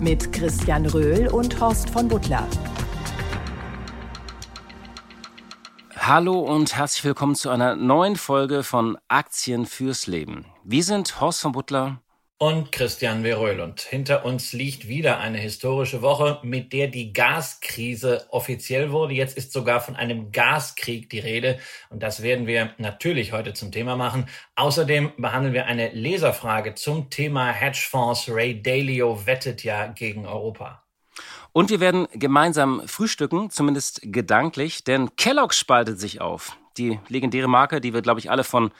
Mit Christian Röhl und Horst von Butler. Hallo und herzlich willkommen zu einer neuen Folge von Aktien fürs Leben. Wir sind Horst von Butler und Christian Veröhl. Und hinter uns liegt wieder eine historische Woche, mit der die Gaskrise offiziell wurde. Jetzt ist sogar von einem Gaskrieg die Rede. Und das werden wir natürlich heute zum Thema machen. Außerdem behandeln wir eine Leserfrage zum Thema Hedgefonds. Ray Dalio wettet ja gegen Europa. Und wir werden gemeinsam frühstücken, zumindest gedanklich, denn Kellogg spaltet sich auf. Die legendäre Marke, die wir, glaube ich, alle von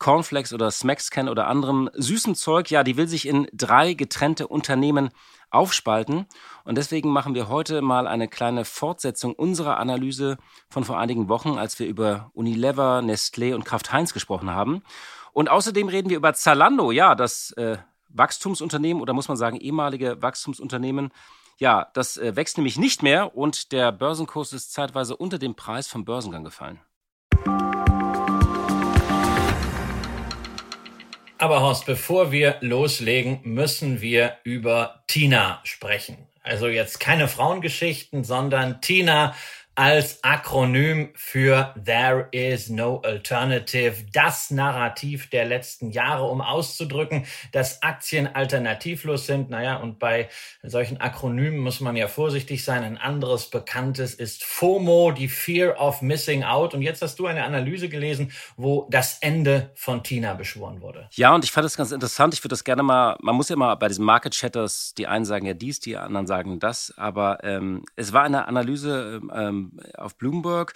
Cornflakes oder Smacks kennen oder anderem süßen Zeug, ja, die will sich in drei getrennte Unternehmen aufspalten. Und deswegen machen wir heute mal eine kleine Fortsetzung unserer Analyse von vor einigen Wochen, als wir über Unilever, Nestlé und Kraft Heinz gesprochen haben. Und außerdem reden wir über Zalando, ja, das äh, Wachstumsunternehmen oder muss man sagen ehemalige Wachstumsunternehmen. Ja, das äh, wächst nämlich nicht mehr und der Börsenkurs ist zeitweise unter dem Preis vom Börsengang gefallen. Aber Horst, bevor wir loslegen, müssen wir über Tina sprechen. Also jetzt keine Frauengeschichten, sondern Tina als Akronym für There is no alternative, das Narrativ der letzten Jahre, um auszudrücken, dass Aktien alternativlos sind. Naja, und bei solchen Akronymen muss man ja vorsichtig sein. Ein anderes bekanntes ist FOMO, die Fear of Missing Out. Und jetzt hast du eine Analyse gelesen, wo das Ende von Tina beschworen wurde. Ja, und ich fand das ganz interessant. Ich würde das gerne mal, man muss ja mal bei diesen Market Chatters, die einen sagen ja dies, die anderen sagen das, aber ähm, es war eine Analyse ähm, auf Bloomberg.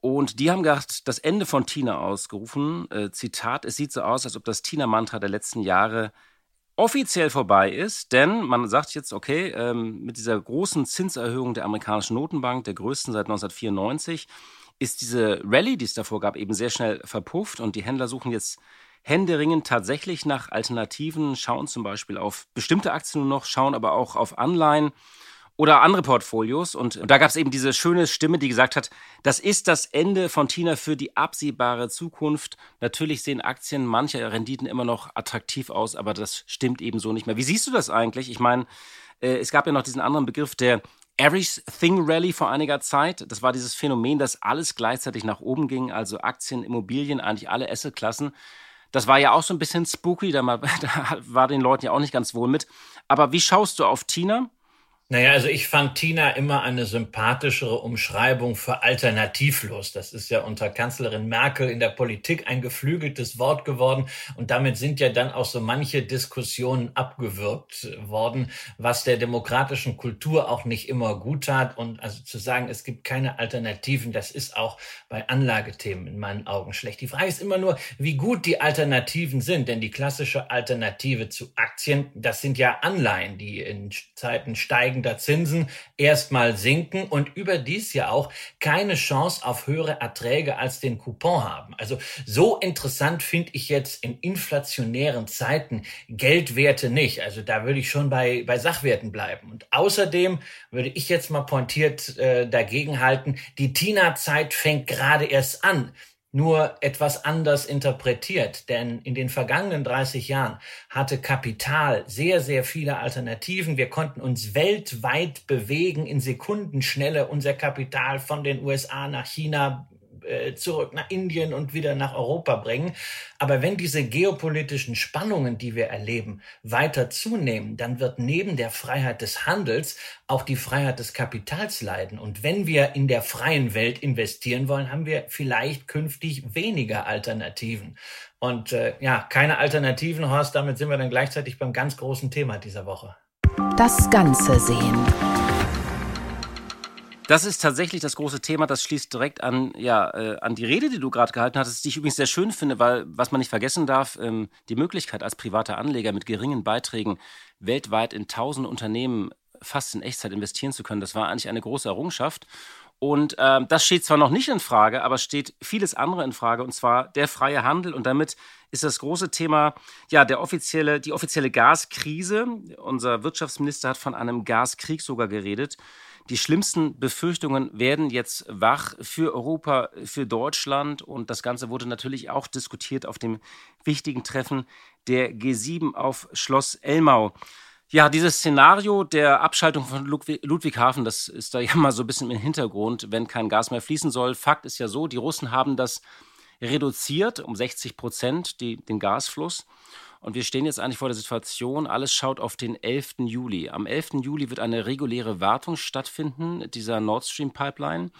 Und die haben gedacht, das Ende von Tina ausgerufen. Äh, Zitat, es sieht so aus, als ob das Tina-Mantra der letzten Jahre offiziell vorbei ist, denn man sagt jetzt, okay, ähm, mit dieser großen Zinserhöhung der amerikanischen Notenbank, der größten seit 1994, ist diese Rallye, die es davor gab, eben sehr schnell verpufft und die Händler suchen jetzt händeringend tatsächlich nach Alternativen, schauen zum Beispiel auf bestimmte Aktien nur noch, schauen aber auch auf Anleihen oder andere Portfolios. Und, und da gab es eben diese schöne Stimme, die gesagt hat, das ist das Ende von Tina für die absehbare Zukunft. Natürlich sehen Aktien mancher Renditen immer noch attraktiv aus, aber das stimmt eben so nicht mehr. Wie siehst du das eigentlich? Ich meine, äh, es gab ja noch diesen anderen Begriff der Everything Rally vor einiger Zeit. Das war dieses Phänomen, dass alles gleichzeitig nach oben ging, also Aktien, Immobilien, eigentlich alle Assetklassen. Das war ja auch so ein bisschen spooky, da, war den Leuten ja auch nicht ganz wohl mit. Aber wie schaust du auf Tina? Naja, also ich fand Tina immer eine sympathischere Umschreibung für alternativlos. Das ist ja unter Kanzlerin Merkel in der Politik ein geflügeltes Wort geworden. Und damit sind ja dann auch so manche Diskussionen abgewürgt worden, was der demokratischen Kultur auch nicht immer gut tat. Und also zu sagen, es gibt keine Alternativen, das ist auch bei Anlagethemen in meinen Augen schlecht. Die Frage ist immer nur, wie gut die Alternativen sind. Denn die klassische Alternative zu Aktien, das sind ja Anleihen, die in Zeiten steigen steigender Zinsen erstmal sinken und überdies ja auch keine Chance auf höhere Erträge als den Coupon haben. Also so interessant finde ich jetzt in inflationären Zeiten Geldwerte nicht. Also da würde ich schon bei, bei Sachwerten bleiben. Und außerdem würde ich jetzt mal pointiert äh, dagegen halten, die Tina-Zeit fängt gerade erst an nur etwas anders interpretiert. Denn in den vergangenen 30 Jahren hatte Kapital sehr, sehr viele Alternativen. Wir konnten uns weltweit bewegen in Sekundenschnelle unser Kapital von den USA nach China äh, zurück nach Indien und wieder nach Europa bringen. Aber wenn diese geopolitischen Spannungen, die wir erleben, weiter zunehmen, dann wird neben der Freiheit des Handels auch die Freiheit des Kapitals leiden. Und wenn wir in der freien Welt investieren wollen, haben wir vielleicht künftig weniger Alternativen. Und äh, ja, keine Alternativen, Horst, damit sind wir dann gleichzeitig beim ganz großen Thema dieser Woche. Das Ganze sehen. Das ist tatsächlich das große Thema. Das schließt direkt an, ja, äh, an die Rede, die du gerade gehalten hattest, die ich übrigens sehr schön finde, weil, was man nicht vergessen darf, ähm, die Möglichkeit als privater Anleger mit geringen Beiträgen weltweit in tausend Unternehmen fast in Echtzeit investieren zu können. Das war eigentlich eine große Errungenschaft. Und ähm, das steht zwar noch nicht in Frage, aber steht vieles andere in Frage, und zwar der freie Handel. Und damit ist das große Thema, ja, der offizielle, die offizielle Gaskrise. Unser Wirtschaftsminister hat von einem Gaskrieg sogar geredet. Die schlimmsten Befürchtungen werden jetzt wach für Europa, für Deutschland. Und das Ganze wurde natürlich auch diskutiert auf dem wichtigen Treffen der G7 auf Schloss Elmau. Ja, dieses Szenario der Abschaltung von Ludwigshafen, das ist da ja mal so ein bisschen im Hintergrund, wenn kein Gas mehr fließen soll. Fakt ist ja so, die Russen haben das reduziert um 60 Prozent, die, den Gasfluss. Und wir stehen jetzt eigentlich vor der Situation, alles schaut auf den 11. Juli. Am 11. Juli wird eine reguläre Wartung stattfinden, dieser Nord Stream Pipeline.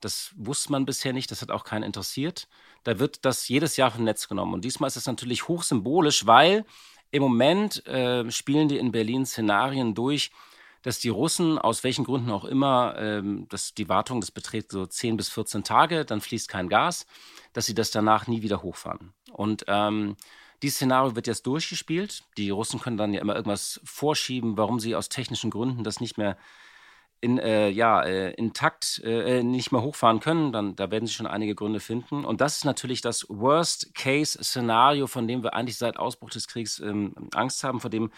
Das wusste man bisher nicht, das hat auch keinen interessiert. Da wird das jedes Jahr vom Netz genommen. Und diesmal ist es natürlich hochsymbolisch, weil im Moment äh, spielen die in Berlin Szenarien durch, dass die Russen, aus welchen Gründen auch immer, ähm, dass die Wartung, das beträgt so 10 bis 14 Tage, dann fließt kein Gas, dass sie das danach nie wieder hochfahren. Und ähm, dieses Szenario wird jetzt durchgespielt. Die Russen können dann ja immer irgendwas vorschieben, warum sie aus technischen Gründen das nicht mehr in, äh, ja, äh, intakt äh, nicht mehr hochfahren können, dann da werden sie schon einige Gründe finden. Und das ist natürlich das Worst-Case-Szenario, von dem wir eigentlich seit Ausbruch des Kriegs ähm, Angst haben, vor dem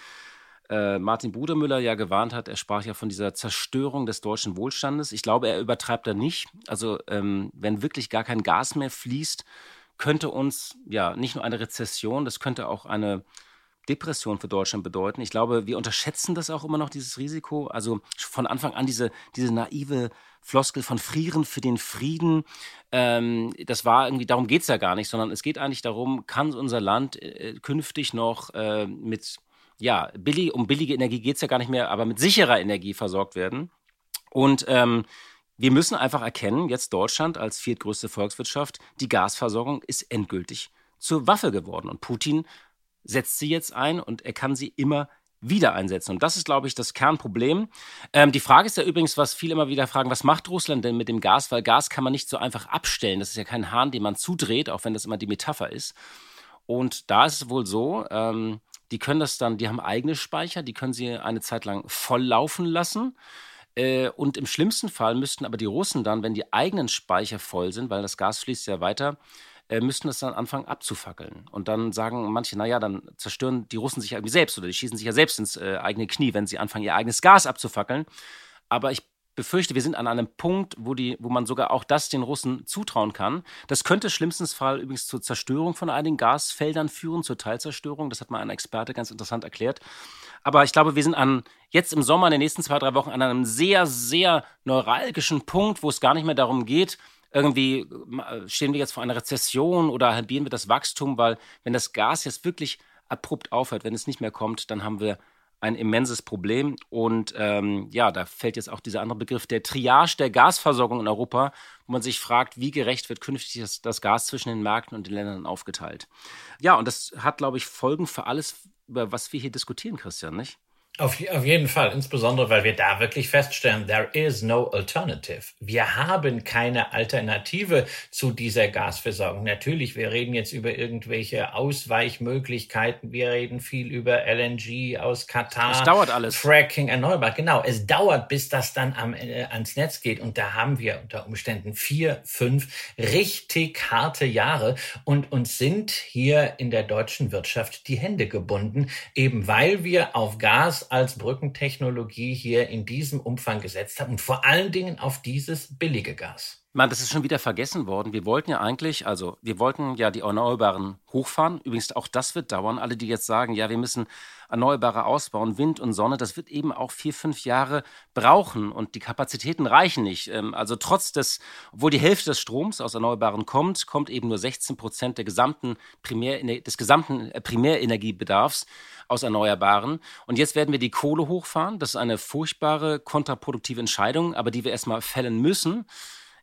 äh, Martin Brudermüller ja gewarnt hat. Er sprach ja von dieser Zerstörung des deutschen Wohlstandes. Ich glaube, er übertreibt da nicht. Also ähm, wenn wirklich gar kein Gas mehr fließt, könnte uns ja nicht nur eine Rezession, das könnte auch eine Depression für Deutschland bedeuten. Ich glaube, wir unterschätzen das auch immer noch, dieses Risiko. Also von Anfang an diese, diese naive Floskel von Frieren für den Frieden. Ähm, das war irgendwie, darum geht es ja gar nicht, sondern es geht eigentlich darum, kann unser Land äh, künftig noch äh, mit, ja, billig, um billige Energie geht es ja gar nicht mehr, aber mit sicherer Energie versorgt werden. Und ähm, wir müssen einfach erkennen, jetzt Deutschland als viertgrößte Volkswirtschaft, die Gasversorgung ist endgültig zur Waffe geworden. Und Putin setzt sie jetzt ein und er kann sie immer wieder einsetzen. Und das ist, glaube ich, das Kernproblem. Ähm, die Frage ist ja übrigens, was viele immer wieder fragen, was macht Russland denn mit dem Gas? Weil Gas kann man nicht so einfach abstellen. Das ist ja kein Hahn, den man zudreht, auch wenn das immer die Metapher ist. Und da ist es wohl so, ähm, die können das dann, die haben eigene Speicher, die können sie eine Zeit lang voll laufen lassen. Äh, und im schlimmsten Fall müssten aber die Russen dann, wenn die eigenen Speicher voll sind, weil das Gas fließt ja weiter, äh, müssten das dann anfangen abzufackeln. Und dann sagen manche, naja, dann zerstören die Russen sich irgendwie selbst oder die schießen sich ja selbst ins äh, eigene Knie, wenn sie anfangen, ihr eigenes Gas abzufackeln. Aber ich befürchte, wir sind an einem Punkt, wo, die, wo man sogar auch das den Russen zutrauen kann. Das könnte schlimmstens Fall übrigens zur Zerstörung von einigen Gasfeldern führen, zur Teilzerstörung. Das hat mal ein Experte ganz interessant erklärt. Aber ich glaube, wir sind an, jetzt im Sommer, in den nächsten zwei, drei Wochen, an einem sehr, sehr neuralgischen Punkt, wo es gar nicht mehr darum geht, irgendwie stehen wir jetzt vor einer Rezession oder halbieren wir das Wachstum, weil wenn das Gas jetzt wirklich abrupt aufhört, wenn es nicht mehr kommt, dann haben wir ein immenses Problem. Und ähm, ja, da fällt jetzt auch dieser andere Begriff der Triage der Gasversorgung in Europa, wo man sich fragt, wie gerecht wird künftig das, das Gas zwischen den Märkten und den Ländern aufgeteilt. Ja, und das hat, glaube ich, Folgen für alles, über was wir hier diskutieren, Christian, nicht? Auf, auf jeden Fall, insbesondere weil wir da wirklich feststellen, there is no alternative. Wir haben keine Alternative zu dieser Gasversorgung. Natürlich, wir reden jetzt über irgendwelche Ausweichmöglichkeiten. Wir reden viel über LNG aus Katar. Es dauert alles. Fracking erneuerbar. Genau, es dauert, bis das dann am, äh, ans Netz geht. Und da haben wir unter Umständen vier, fünf richtig harte Jahre und uns sind hier in der deutschen Wirtschaft die Hände gebunden, eben weil wir auf Gas als Brückentechnologie hier in diesem Umfang gesetzt haben und vor allen Dingen auf dieses billige Gas. Man, das ist schon wieder vergessen worden. Wir wollten ja eigentlich, also wir wollten ja die Erneuerbaren hochfahren. Übrigens, auch das wird dauern. Alle, die jetzt sagen, ja, wir müssen Erneuerbare ausbauen, Wind und Sonne, das wird eben auch vier, fünf Jahre brauchen und die Kapazitäten reichen nicht. Ähm, also trotz des, obwohl die Hälfte des Stroms aus Erneuerbaren kommt, kommt eben nur 16 Prozent der gesamten des gesamten äh, Primärenergiebedarfs aus Erneuerbaren. Und jetzt werden wir die Kohle hochfahren. Das ist eine furchtbare, kontraproduktive Entscheidung, aber die wir erstmal fällen müssen.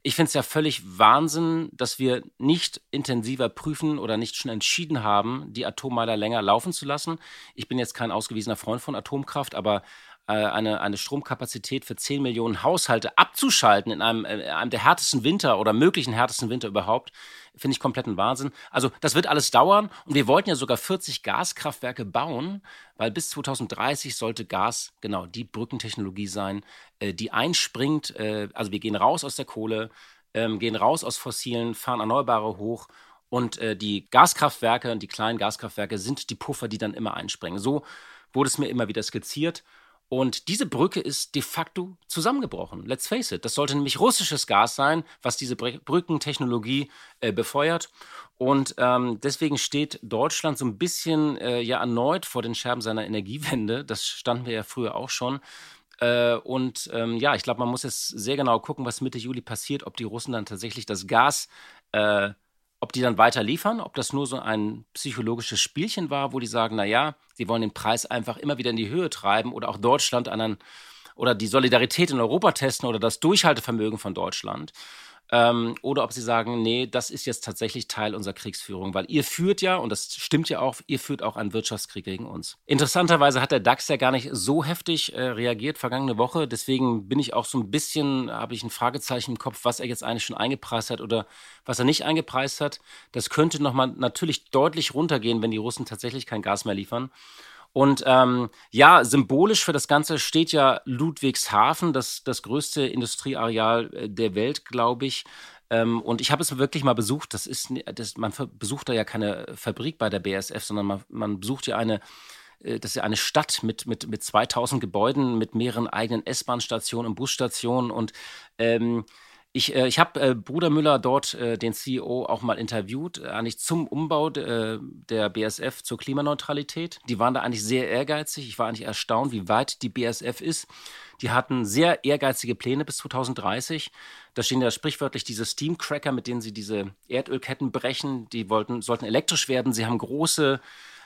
Ich finde es ja völlig Wahnsinn, dass wir nicht intensiver prüfen oder nicht schon entschieden haben, die Atommeiler länger laufen zu lassen. Ich bin jetzt kein ausgewiesener Freund von Atomkraft, aber eine, eine Stromkapazität für 10 Millionen Haushalte abzuschalten in einem, in einem der härtesten Winter oder möglichen härtesten Winter überhaupt, finde ich kompletten Wahnsinn. Also das wird alles dauern und wir wollten ja sogar 40 Gaskraftwerke bauen, weil bis 2030 sollte Gas genau die Brückentechnologie sein, äh, die einspringt. Äh, also wir gehen raus aus der Kohle, ähm, gehen raus aus fossilen, fahren Erneuerbare hoch und äh, die Gaskraftwerke und die kleinen Gaskraftwerke sind die Puffer, die dann immer einspringen. So wurde es mir immer wieder skizziert. Und diese Brücke ist de facto zusammengebrochen. Let's face it. Das sollte nämlich russisches Gas sein, was diese Brückentechnologie äh, befeuert. Und ähm, deswegen steht Deutschland so ein bisschen äh, ja erneut vor den Scherben seiner Energiewende. Das standen wir ja früher auch schon. Äh, und ähm, ja, ich glaube, man muss jetzt sehr genau gucken, was Mitte Juli passiert, ob die Russen dann tatsächlich das Gas äh, ob die dann weiter liefern, ob das nur so ein psychologisches Spielchen war, wo die sagen, na ja, sie wollen den Preis einfach immer wieder in die Höhe treiben oder auch Deutschland an oder die Solidarität in Europa testen oder das Durchhaltevermögen von Deutschland ähm, oder ob sie sagen, nee, das ist jetzt tatsächlich Teil unserer Kriegsführung, weil ihr führt ja, und das stimmt ja auch, ihr führt auch einen Wirtschaftskrieg gegen uns. Interessanterweise hat der DAX ja gar nicht so heftig äh, reagiert vergangene Woche, deswegen bin ich auch so ein bisschen, habe ich ein Fragezeichen im Kopf, was er jetzt eigentlich schon eingepreist hat oder was er nicht eingepreist hat. Das könnte nochmal natürlich deutlich runtergehen, wenn die Russen tatsächlich kein Gas mehr liefern. Und ähm, ja, symbolisch für das Ganze steht ja Ludwigshafen, das, das größte Industrieareal äh, der Welt, glaube ich. Ähm, und ich habe es wirklich mal besucht. Das ist, das, man besucht da ja keine Fabrik bei der BSF, sondern man, man besucht ja eine äh, das ist ja eine Stadt mit, mit, mit 2000 Gebäuden, mit mehreren eigenen S-Bahn-Stationen und Busstationen. Und ähm, ich, äh, ich habe äh, Bruder Müller dort, äh, den CEO, auch mal interviewt, äh, eigentlich zum Umbau de, äh, der BSF zur Klimaneutralität. Die waren da eigentlich sehr ehrgeizig. Ich war eigentlich erstaunt, wie weit die BSF ist. Die hatten sehr ehrgeizige Pläne bis 2030. Da stehen ja sprichwörtlich diese Steamcracker, mit denen sie diese Erdölketten brechen. Die wollten, sollten elektrisch werden. Sie haben große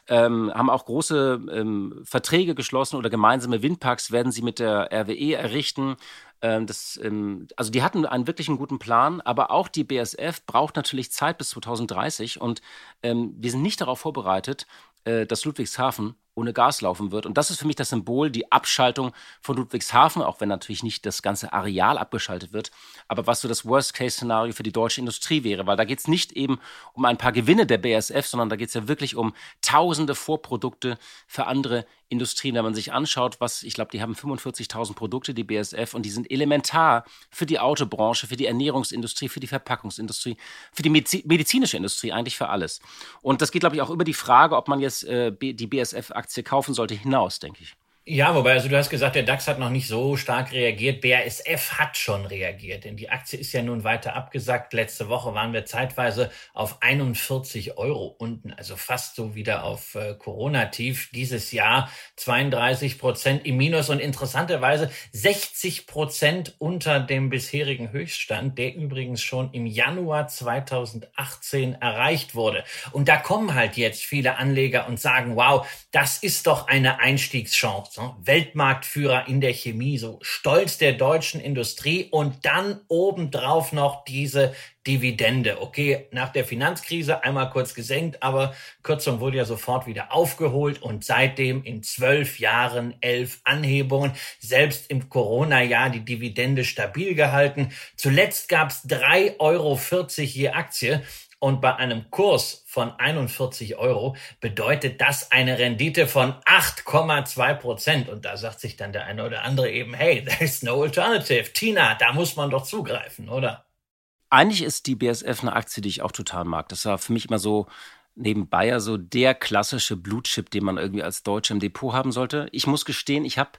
ähm, haben auch große ähm, Verträge geschlossen oder gemeinsame Windparks werden sie mit der RWE errichten. Ähm, das, ähm, also die hatten einen wirklich guten Plan, aber auch die BSF braucht natürlich Zeit bis 2030 und ähm, wir sind nicht darauf vorbereitet, äh, dass Ludwigshafen ohne Gas laufen wird. Und das ist für mich das Symbol, die Abschaltung von Ludwigshafen, auch wenn natürlich nicht das ganze Areal abgeschaltet wird, aber was so das Worst-Case-Szenario für die deutsche Industrie wäre, weil da geht es nicht eben um ein paar Gewinne der BASF, sondern da geht es ja wirklich um tausende Vorprodukte für andere Industrien. Wenn man sich anschaut, was, ich glaube, die haben 45.000 Produkte, die BASF, und die sind elementar für die Autobranche, für die Ernährungsindustrie, für die Verpackungsindustrie, für die medizinische Industrie, eigentlich für alles. Und das geht, glaube ich, auch über die Frage, ob man jetzt äh, die BASF Aktie kaufen sollte, hinaus, denke ich. Ja, wobei, also du hast gesagt, der DAX hat noch nicht so stark reagiert. BASF hat schon reagiert, denn die Aktie ist ja nun weiter abgesackt. Letzte Woche waren wir zeitweise auf 41 Euro unten, also fast so wieder auf äh, Corona-Tief. Dieses Jahr 32 Prozent im Minus und interessanterweise 60 Prozent unter dem bisherigen Höchststand, der übrigens schon im Januar 2018 erreicht wurde. Und da kommen halt jetzt viele Anleger und sagen, wow, das ist doch eine Einstiegschance so, Weltmarktführer in der Chemie, so Stolz der deutschen Industrie und dann obendrauf noch diese Dividende. Okay, nach der Finanzkrise einmal kurz gesenkt, aber Kürzung wurde ja sofort wieder aufgeholt und seitdem in zwölf Jahren elf Anhebungen, selbst im Corona-Jahr die Dividende stabil gehalten. Zuletzt gab es 3,40 Euro je Aktie. Und bei einem Kurs von 41 Euro bedeutet das eine Rendite von 8,2 Prozent. Und da sagt sich dann der eine oder andere eben, hey, there's no alternative. Tina, da muss man doch zugreifen, oder? Eigentlich ist die BSF eine Aktie, die ich auch total mag. Das war für mich immer so neben Bayer so der klassische Blutchip, den man irgendwie als Deutscher im Depot haben sollte. Ich muss gestehen, ich habe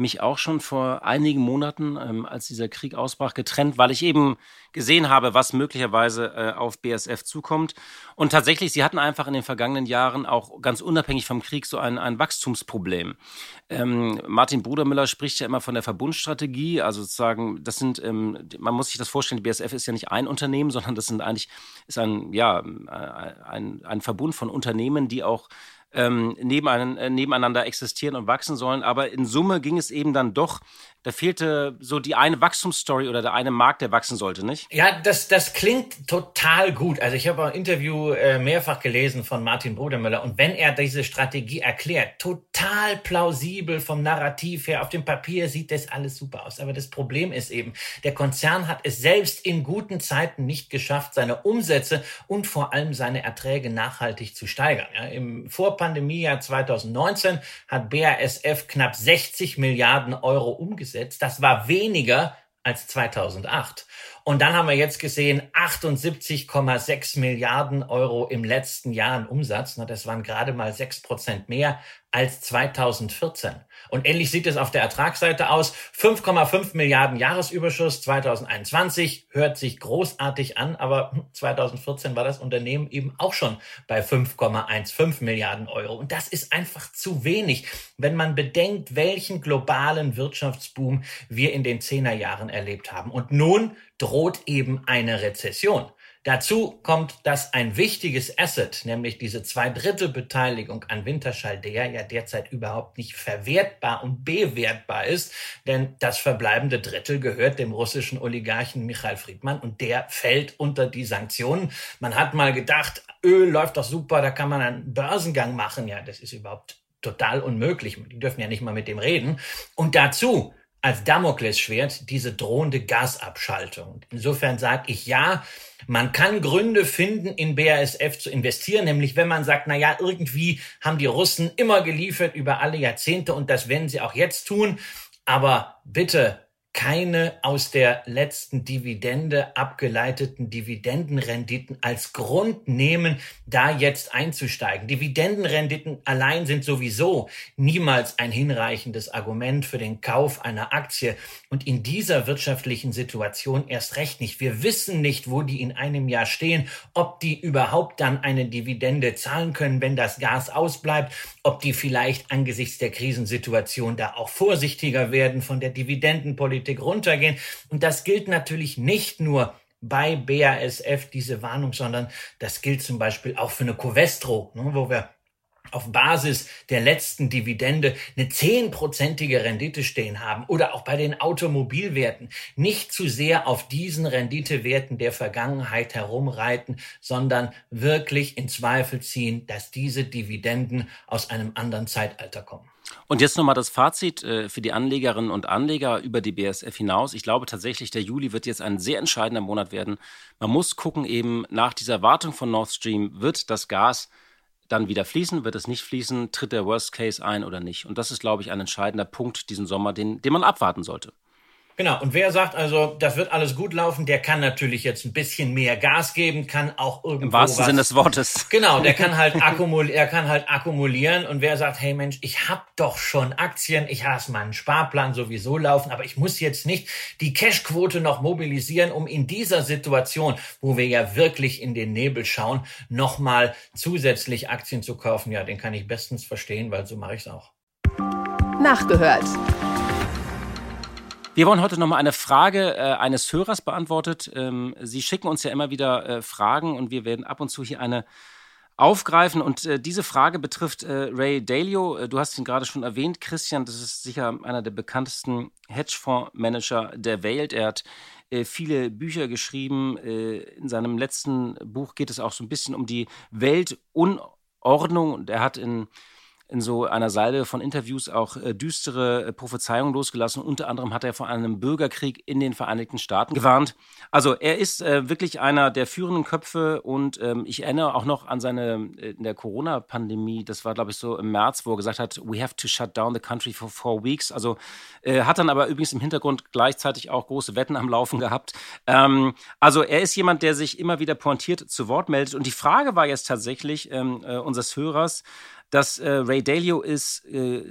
mich auch schon vor einigen Monaten, ähm, als dieser Krieg ausbrach, getrennt, weil ich eben gesehen habe, was möglicherweise äh, auf BSF zukommt. Und tatsächlich, sie hatten einfach in den vergangenen Jahren auch ganz unabhängig vom Krieg so ein, ein Wachstumsproblem. Ähm, Martin Brudermüller spricht ja immer von der Verbundstrategie, also sozusagen, das sind, ähm, man muss sich das vorstellen, BSF ist ja nicht ein Unternehmen, sondern das sind eigentlich, ist ein, ja, äh, ein, ein Verbund von Unternehmen, die auch ähm, nebeneinander existieren und wachsen sollen. Aber in Summe ging es eben dann doch da fehlte so die eine Wachstumsstory oder der eine Markt, der wachsen sollte, nicht? Ja, das, das klingt total gut. Also ich habe ein Interview äh, mehrfach gelesen von Martin Brodemüller und wenn er diese Strategie erklärt, total plausibel vom Narrativ her, auf dem Papier sieht das alles super aus. Aber das Problem ist eben, der Konzern hat es selbst in guten Zeiten nicht geschafft, seine Umsätze und vor allem seine Erträge nachhaltig zu steigern. Ja, Im Vorpandemiejahr 2019 hat BASF knapp 60 Milliarden Euro umgesetzt. Das war weniger als 2008. Und dann haben wir jetzt gesehen, 78,6 Milliarden Euro im letzten Jahr an Umsatz. Das waren gerade mal 6 Prozent mehr als 2014. Und ähnlich sieht es auf der Ertragsseite aus. 5,5 Milliarden Jahresüberschuss 2021 hört sich großartig an, aber 2014 war das Unternehmen eben auch schon bei 5,15 Milliarden Euro. Und das ist einfach zu wenig, wenn man bedenkt, welchen globalen Wirtschaftsboom wir in den Zehnerjahren erlebt haben. Und nun droht eben eine Rezession. Dazu kommt, dass ein wichtiges Asset, nämlich diese Zweidrittelbeteiligung an Winterschall, der ja derzeit überhaupt nicht verwertbar und bewertbar ist, denn das verbleibende Drittel gehört dem russischen Oligarchen Michael Friedmann und der fällt unter die Sanktionen. Man hat mal gedacht, Öl läuft doch super, da kann man einen Börsengang machen. Ja, das ist überhaupt total unmöglich. Die dürfen ja nicht mal mit dem reden. Und dazu als Damoklesschwert diese drohende Gasabschaltung. Insofern sage ich ja, man kann Gründe finden, in BASF zu investieren, nämlich wenn man sagt, na ja, irgendwie haben die Russen immer geliefert über alle Jahrzehnte und das werden sie auch jetzt tun. Aber bitte keine aus der letzten Dividende abgeleiteten Dividendenrenditen als Grund nehmen, da jetzt einzusteigen. Dividendenrenditen allein sind sowieso niemals ein hinreichendes Argument für den Kauf einer Aktie und in dieser wirtschaftlichen Situation erst recht nicht. Wir wissen nicht, wo die in einem Jahr stehen, ob die überhaupt dann eine Dividende zahlen können, wenn das Gas ausbleibt, ob die vielleicht angesichts der Krisensituation da auch vorsichtiger werden von der Dividendenpolitik Politik runtergehen. Und das gilt natürlich nicht nur bei BASF, diese Warnung, sondern das gilt zum Beispiel auch für eine Covestro, ne, wo wir auf Basis der letzten Dividende eine zehnprozentige Rendite stehen haben oder auch bei den Automobilwerten nicht zu sehr auf diesen Renditewerten der Vergangenheit herumreiten, sondern wirklich in Zweifel ziehen, dass diese Dividenden aus einem anderen Zeitalter kommen. Und jetzt nochmal das Fazit äh, für die Anlegerinnen und Anleger über die BSF hinaus. Ich glaube tatsächlich, der Juli wird jetzt ein sehr entscheidender Monat werden. Man muss gucken, eben nach dieser Wartung von Nord Stream, wird das Gas dann wieder fließen, wird es nicht fließen, tritt der Worst Case ein oder nicht. Und das ist, glaube ich, ein entscheidender Punkt diesen Sommer, den, den man abwarten sollte. Genau, und wer sagt also, das wird alles gut laufen, der kann natürlich jetzt ein bisschen mehr Gas geben, kann auch irgendwo Im wahrsten was, Sinne des Wortes. Genau, der kann halt akkumulieren, er kann halt akkumulieren und wer sagt, hey Mensch, ich habe doch schon Aktien, ich lasse meinen Sparplan sowieso laufen, aber ich muss jetzt nicht die Cashquote noch mobilisieren, um in dieser Situation, wo wir ja wirklich in den Nebel schauen, nochmal zusätzlich Aktien zu kaufen. Ja, den kann ich bestens verstehen, weil so mache ich es auch. Nachgehört. Wir wollen heute nochmal eine Frage äh, eines Hörers beantwortet. Ähm, Sie schicken uns ja immer wieder äh, Fragen und wir werden ab und zu hier eine aufgreifen. Und äh, diese Frage betrifft äh, Ray Dalio. Äh, du hast ihn gerade schon erwähnt, Christian. Das ist sicher einer der bekanntesten Hedgefondsmanager der Welt. Er hat äh, viele Bücher geschrieben. in seinem letzten Buch geht es auch so ein bisschen um die Weltunordnung. Und er hat in in so einer Salbe von Interviews auch äh, düstere äh, Prophezeiungen losgelassen. Unter anderem hat er vor einem Bürgerkrieg in den Vereinigten Staaten gewarnt. Also er ist äh, wirklich einer der führenden Köpfe und ähm, ich erinnere auch noch an seine äh, in der Corona-Pandemie. Das war glaube ich so im März, wo er gesagt hat, we have to shut down the country for four weeks. Also äh, hat dann aber übrigens im Hintergrund gleichzeitig auch große Wetten am Laufen gehabt. Ähm, also er ist jemand, der sich immer wieder pointiert zu Wort meldet. Und die Frage war jetzt tatsächlich ähm, äh, unseres Hörers dass äh, Ray Dalio ist, äh,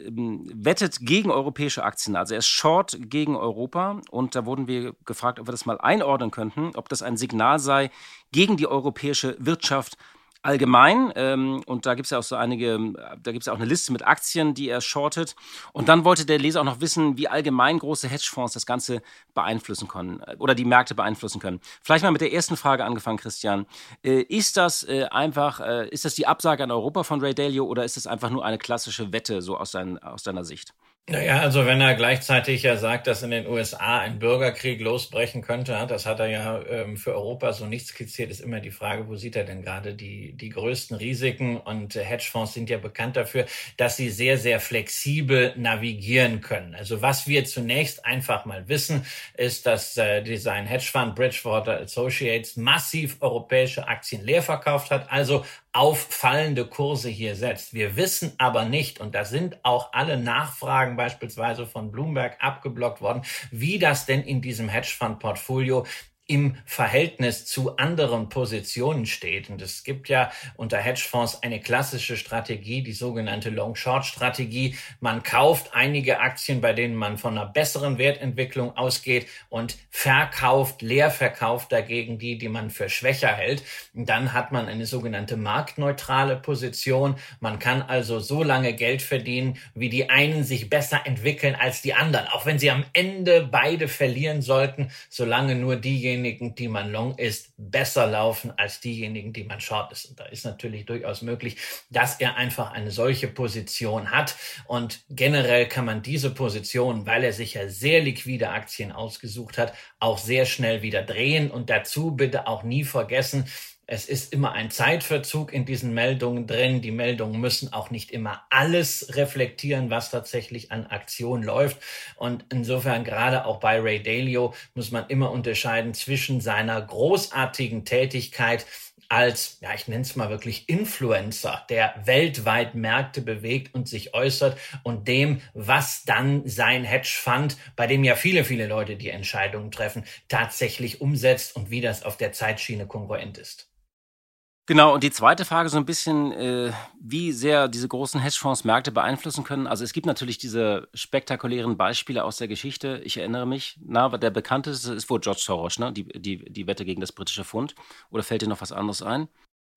wettet gegen europäische Aktien. Also er ist short gegen Europa. Und da wurden wir gefragt, ob wir das mal einordnen könnten, ob das ein Signal sei gegen die europäische Wirtschaft allgemein. Ähm, und da gibt es ja auch so einige, da gibt es ja auch eine Liste mit Aktien, die er shortet. Und dann wollte der Leser auch noch wissen, wie allgemein große Hedgefonds das Ganze beeinflussen können äh, oder die Märkte beeinflussen können. Vielleicht mal mit der ersten Frage angefangen, Christian. Äh, ist das äh, einfach, äh, ist das die Absage an Europa von Ray Dalio oder ist das einfach nur eine klassische Wette, so aus, dein, aus deiner Sicht? Naja, also wenn er gleichzeitig ja sagt, dass in den USA ein Bürgerkrieg losbrechen könnte, das hat er ja ähm, für Europa so nicht skizziert, ist immer die Frage, wo sieht er denn gerade die, die größten Risiken? Und äh, Hedgefonds sind ja bekannt dafür, dass sie sehr, sehr flexibel navigieren können. Also was wir zunächst einfach mal wissen, ist, dass äh, dieser Hedgefonds Bridgewater Associates massiv europäische Aktien leer verkauft hat, also auf fallende Kurse hier setzt. Wir wissen aber nicht, und da sind auch alle Nachfragen beispielsweise von Bloomberg abgeblockt worden, wie das denn in diesem Hedgefonds-Portfolio im Verhältnis zu anderen Positionen steht. Und es gibt ja unter Hedgefonds eine klassische Strategie, die sogenannte Long-Short-Strategie. Man kauft einige Aktien, bei denen man von einer besseren Wertentwicklung ausgeht und verkauft, leer verkauft dagegen die, die man für schwächer hält. Und dann hat man eine sogenannte marktneutrale Position. Man kann also so lange Geld verdienen, wie die einen sich besser entwickeln als die anderen. Auch wenn sie am Ende beide verlieren sollten, solange nur diejenigen, diejenigen, die man long ist, besser laufen als diejenigen, die man short ist. Und da ist natürlich durchaus möglich, dass er einfach eine solche Position hat. Und generell kann man diese Position, weil er sich ja sehr liquide Aktien ausgesucht hat, auch sehr schnell wieder drehen. Und dazu bitte auch nie vergessen, es ist immer ein Zeitverzug in diesen Meldungen drin. Die Meldungen müssen auch nicht immer alles reflektieren, was tatsächlich an Aktion läuft. Und insofern gerade auch bei Ray Dalio muss man immer unterscheiden zwischen seiner großartigen Tätigkeit als, ja, ich nenne es mal wirklich Influencer, der weltweit Märkte bewegt und sich äußert und dem, was dann sein Hedgefonds, bei dem ja viele, viele Leute die Entscheidungen treffen, tatsächlich umsetzt und wie das auf der Zeitschiene kongruent ist. Genau, und die zweite Frage so ein bisschen, äh, wie sehr diese großen Hedgefonds Märkte beeinflussen können. Also es gibt natürlich diese spektakulären Beispiele aus der Geschichte. Ich erinnere mich, na, der bekannteste ist wohl George Soros, ne? die, die, die Wette gegen das britische Pfund. Oder fällt dir noch was anderes ein?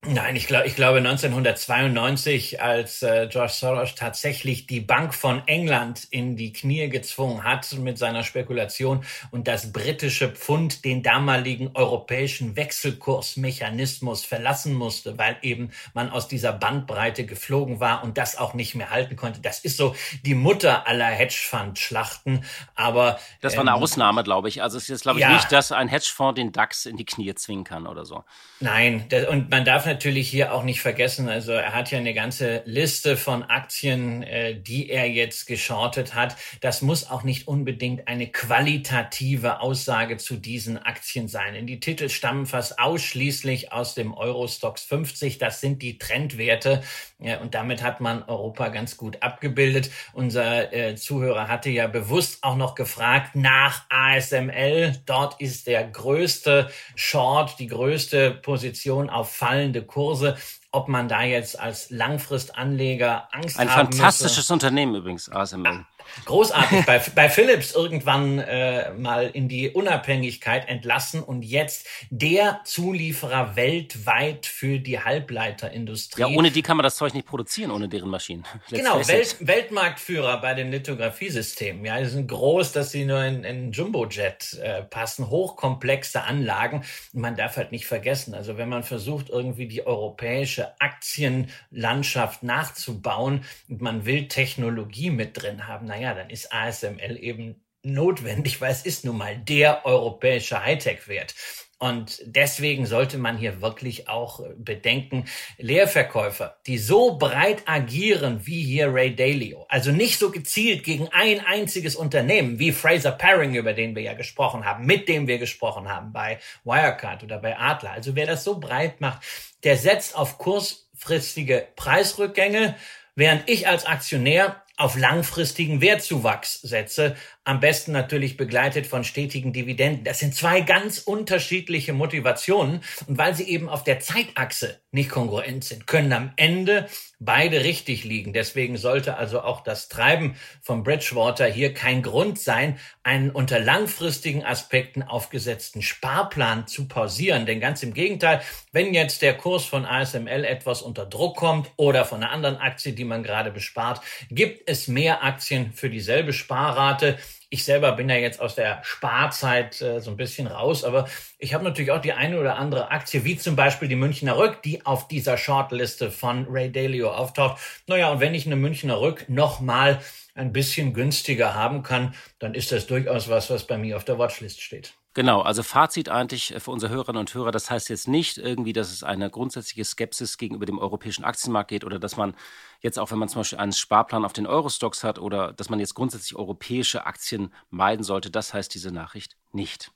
Nein, ich glaube, ich glaube 1992, als äh, George Soros tatsächlich die Bank von England in die Knie gezwungen hat mit seiner Spekulation und das britische Pfund den damaligen europäischen Wechselkursmechanismus verlassen musste, weil eben man aus dieser Bandbreite geflogen war und das auch nicht mehr halten konnte. Das ist so die Mutter aller Hedgefonds-Schlachten. Aber das war eine ähm, Ausnahme, glaube ich. Also es ist glaube ich ja, nicht, dass ein Hedgefonds den DAX in die Knie zwingen kann oder so. Nein, das, und man darf natürlich hier auch nicht vergessen, also er hat ja eine ganze Liste von Aktien, äh, die er jetzt geschortet hat. Das muss auch nicht unbedingt eine qualitative Aussage zu diesen Aktien sein. Denn die Titel stammen fast ausschließlich aus dem Eurostox 50. Das sind die Trendwerte. Ja, und damit hat man Europa ganz gut abgebildet. Unser äh, Zuhörer hatte ja bewusst auch noch gefragt nach ASML. Dort ist der größte Short, die größte Position auf fallende Kurse, ob man da jetzt als Langfristanleger Angst Ein haben fantastisches müsse. Unternehmen übrigens, ASML. Großartig. bei, bei Philips irgendwann äh, mal in die Unabhängigkeit entlassen und jetzt der Zulieferer weltweit für die Halbleiterindustrie. Ja, ohne die kann man das Zeug nicht produzieren, ohne deren Maschinen. genau, Welt, Weltmarktführer bei den Lithografiesystemen. Ja, die sind groß, dass sie nur in, in Jumbojet äh, passen. Hochkomplexe Anlagen. man darf halt nicht vergessen, also wenn man versucht, irgendwie die europäische Aktienlandschaft nachzubauen und man will Technologie mit drin haben, naja, dann ist ASML eben notwendig, weil es ist nun mal der europäische Hightech-Wert. Und deswegen sollte man hier wirklich auch bedenken, Leerverkäufer, die so breit agieren wie hier Ray Dalio, also nicht so gezielt gegen ein einziges Unternehmen wie Fraser Paring, über den wir ja gesprochen haben, mit dem wir gesprochen haben bei Wirecard oder bei Adler. Also wer das so breit macht, der setzt auf kurzfristige Preisrückgänge, während ich als Aktionär auf langfristigen Wertzuwachs setze, am besten natürlich begleitet von stetigen Dividenden. Das sind zwei ganz unterschiedliche Motivationen und weil sie eben auf der Zeitachse nicht kongruent sind, können am Ende beide richtig liegen. Deswegen sollte also auch das Treiben von Bridgewater hier kein Grund sein, einen unter langfristigen Aspekten aufgesetzten Sparplan zu pausieren. Denn ganz im Gegenteil, wenn jetzt der Kurs von ASML etwas unter Druck kommt oder von einer anderen Aktie, die man gerade bespart, gibt es mehr Aktien für dieselbe Sparrate. Ich selber bin ja jetzt aus der Sparzeit äh, so ein bisschen raus, aber ich habe natürlich auch die eine oder andere Aktie, wie zum Beispiel die Münchner Rück, die auf dieser Shortliste von Ray Dalio auftaucht. Naja, und wenn ich eine Münchner Rück nochmal ein bisschen günstiger haben kann, dann ist das durchaus was, was bei mir auf der Watchlist steht. Genau, also Fazit eigentlich für unsere Hörerinnen und Hörer, das heißt jetzt nicht irgendwie, dass es eine grundsätzliche Skepsis gegenüber dem europäischen Aktienmarkt geht oder dass man jetzt auch, wenn man zum Beispiel einen Sparplan auf den Eurostocks hat oder dass man jetzt grundsätzlich europäische Aktien meiden sollte. Das heißt diese Nachricht nicht.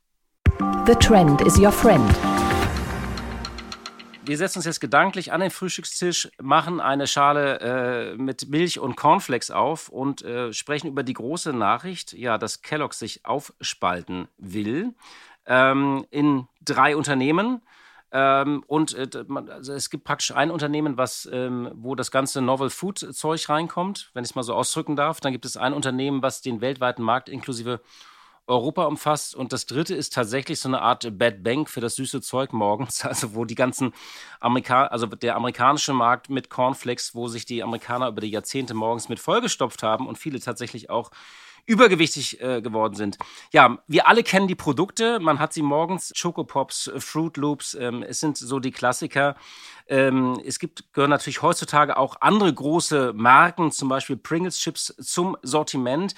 The Trend is your friend wir setzen uns jetzt gedanklich an den Frühstückstisch, machen eine Schale äh, mit Milch und Cornflakes auf und äh, sprechen über die große Nachricht, ja, dass Kellogg sich aufspalten will ähm, in drei Unternehmen. Ähm, und äh, also es gibt praktisch ein Unternehmen, was, ähm, wo das ganze Novel Food Zeug reinkommt, wenn ich es mal so ausdrücken darf. Dann gibt es ein Unternehmen, was den weltweiten Markt inklusive Europa umfasst. Und das dritte ist tatsächlich so eine Art Bad Bank für das süße Zeug morgens, also wo die ganzen Amerikaner, also der amerikanische Markt mit Cornflakes, wo sich die Amerikaner über die Jahrzehnte morgens mit vollgestopft haben und viele tatsächlich auch übergewichtig äh, geworden sind. Ja, wir alle kennen die Produkte. Man hat sie morgens, Choco Pops, Fruit Loops, ähm, es sind so die Klassiker. Ähm, es gibt, gehören natürlich heutzutage auch andere große Marken, zum Beispiel Pringles Chips, zum Sortiment.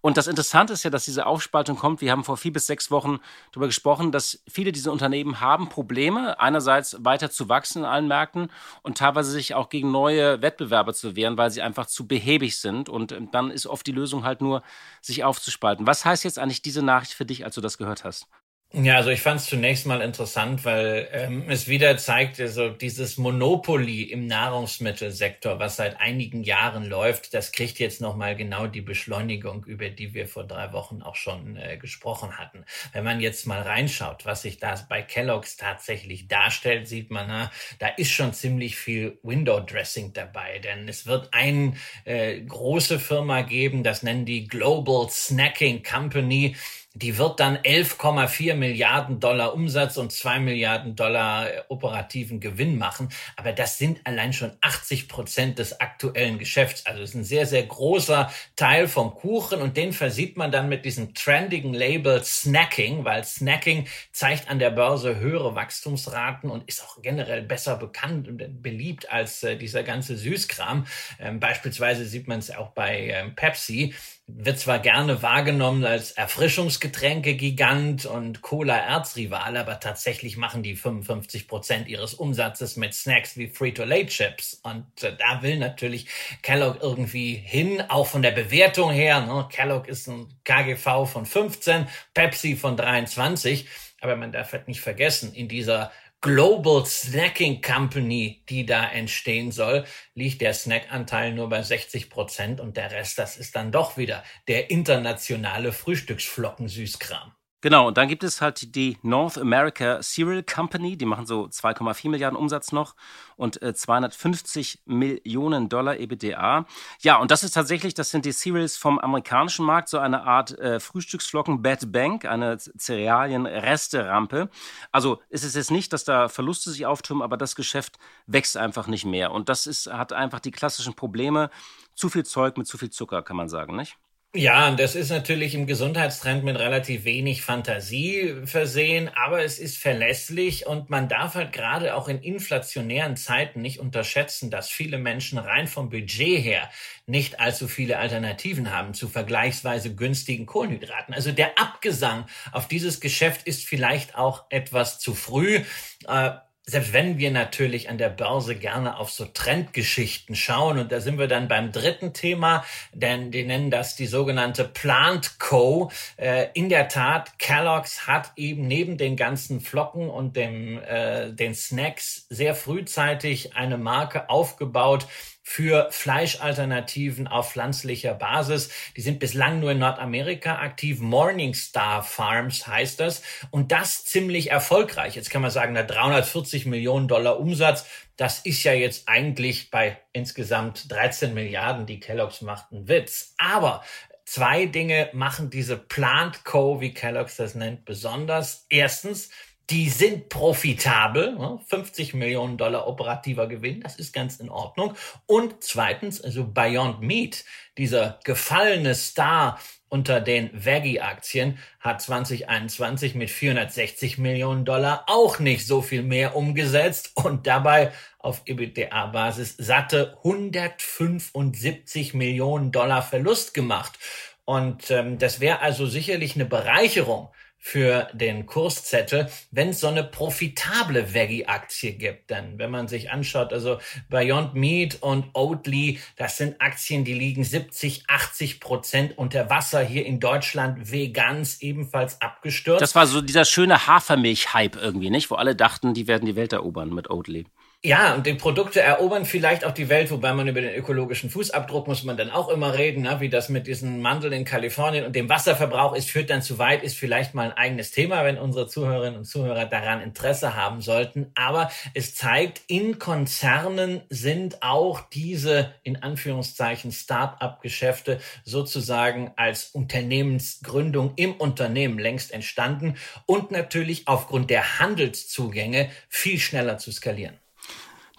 Und das Interessante ist ja, dass diese Aufspaltung kommt. Wir haben vor vier bis sechs Wochen darüber gesprochen, dass viele dieser Unternehmen haben Probleme, einerseits weiter zu wachsen in allen Märkten und teilweise sich auch gegen neue Wettbewerber zu wehren, weil sie einfach zu behäbig sind. Und ähm, dann ist oft die Lösung halt nur, sich aufzuspalten. Was heißt jetzt eigentlich diese Nachricht für dich, als du das gehört hast? Ja, also ich fand es zunächst mal interessant, weil ähm, es wieder zeigt, also dieses Monopoly im Nahrungsmittelsektor, was seit einigen Jahren läuft, das kriegt jetzt nochmal genau die Beschleunigung, über die wir vor drei Wochen auch schon äh, gesprochen hatten. Wenn man jetzt mal reinschaut, was sich da bei Kellogg's tatsächlich darstellt, sieht man, na, da ist schon ziemlich viel Window Dressing dabei, denn es wird eine äh, große Firma geben, das nennen die Global Snacking Company, die wird dann 11,4 Milliarden Dollar Umsatz und 2 Milliarden Dollar äh, operativen Gewinn machen. Aber das sind allein schon 80 Prozent des aktuellen Geschäfts. Also es ist ein sehr, sehr großer Teil vom Kuchen und den versieht man dann mit diesem trendigen Label Snacking, weil Snacking zeigt an der Börse höhere Wachstumsraten und ist auch generell besser bekannt und beliebt als äh, dieser ganze Süßkram. Ähm, beispielsweise sieht man es auch bei ähm, Pepsi wird zwar gerne wahrgenommen als Erfrischungsgetränke-Gigant und Cola-Erzrival, aber tatsächlich machen die 55 Prozent ihres Umsatzes mit Snacks wie Frito-Lay-Chips. Und äh, da will natürlich Kellogg irgendwie hin, auch von der Bewertung her. Ne? Kellogg ist ein KGV von 15, Pepsi von 23. Aber man darf halt nicht vergessen, in dieser Global Snacking Company, die da entstehen soll, liegt der Snackanteil nur bei 60 Prozent und der Rest, das ist dann doch wieder der internationale Frühstücksflocken-Süßkram. Genau, und dann gibt es halt die North America Cereal Company, die machen so 2,4 Milliarden Umsatz noch und äh, 250 Millionen Dollar EBITDA. Ja, und das ist tatsächlich, das sind die Cereals vom amerikanischen Markt, so eine Art äh, Frühstücksflocken Bad Bank, eine Cerealien-Resterampe. Also ist es jetzt nicht, dass da Verluste sich auftürmen, aber das Geschäft wächst einfach nicht mehr. Und das ist, hat einfach die klassischen Probleme. Zu viel Zeug mit zu viel Zucker, kann man sagen, nicht? Ja, das ist natürlich im Gesundheitstrend mit relativ wenig Fantasie versehen, aber es ist verlässlich und man darf halt gerade auch in inflationären Zeiten nicht unterschätzen, dass viele Menschen rein vom Budget her nicht allzu viele Alternativen haben zu vergleichsweise günstigen Kohlenhydraten. Also der Abgesang auf dieses Geschäft ist vielleicht auch etwas zu früh. Äh, selbst wenn wir natürlich an der Börse gerne auf so Trendgeschichten schauen, und da sind wir dann beim dritten Thema, denn die nennen das die sogenannte Plant Co. Äh, in der Tat, Kellogg's hat eben neben den ganzen Flocken und dem, äh, den Snacks sehr frühzeitig eine Marke aufgebaut, für Fleischalternativen auf pflanzlicher Basis. Die sind bislang nur in Nordamerika aktiv. Morningstar Farms heißt das. Und das ziemlich erfolgreich. Jetzt kann man sagen, na 340 Millionen Dollar Umsatz. Das ist ja jetzt eigentlich bei insgesamt 13 Milliarden, die Kellogg's macht, ein Witz. Aber Zwei Dinge machen diese Plant Co., wie Kellogg's das nennt, besonders. Erstens, die sind profitabel, 50 Millionen Dollar operativer Gewinn, das ist ganz in Ordnung. Und zweitens, also Beyond Meat, dieser gefallene Star unter den Veggie-Aktien hat 2021 mit 460 Millionen Dollar auch nicht so viel mehr umgesetzt und dabei auf EBITDA-Basis satte 175 Millionen Dollar Verlust gemacht. Und ähm, das wäre also sicherlich eine Bereicherung für den Kurszettel, wenn es so eine profitable Veggie-Aktie gibt. Denn wenn man sich anschaut, also Beyond Meat und Oatly, das sind Aktien, die liegen 70, 80 Prozent unter Wasser hier in Deutschland. Vegans ebenfalls abgestürzt. Das war so dieser schöne Hafermilch-Hype irgendwie, nicht? Wo alle dachten, die werden die Welt erobern mit Oatly. Ja, und die Produkte erobern vielleicht auch die Welt, wobei man über den ökologischen Fußabdruck muss man dann auch immer reden, ne? wie das mit diesen Mandeln in Kalifornien und dem Wasserverbrauch ist, führt dann zu weit, ist vielleicht mal ein eigenes Thema, wenn unsere Zuhörerinnen und Zuhörer daran Interesse haben sollten. Aber es zeigt, in Konzernen sind auch diese, in Anführungszeichen, Start-up-Geschäfte sozusagen als Unternehmensgründung im Unternehmen längst entstanden und natürlich aufgrund der Handelszugänge viel schneller zu skalieren.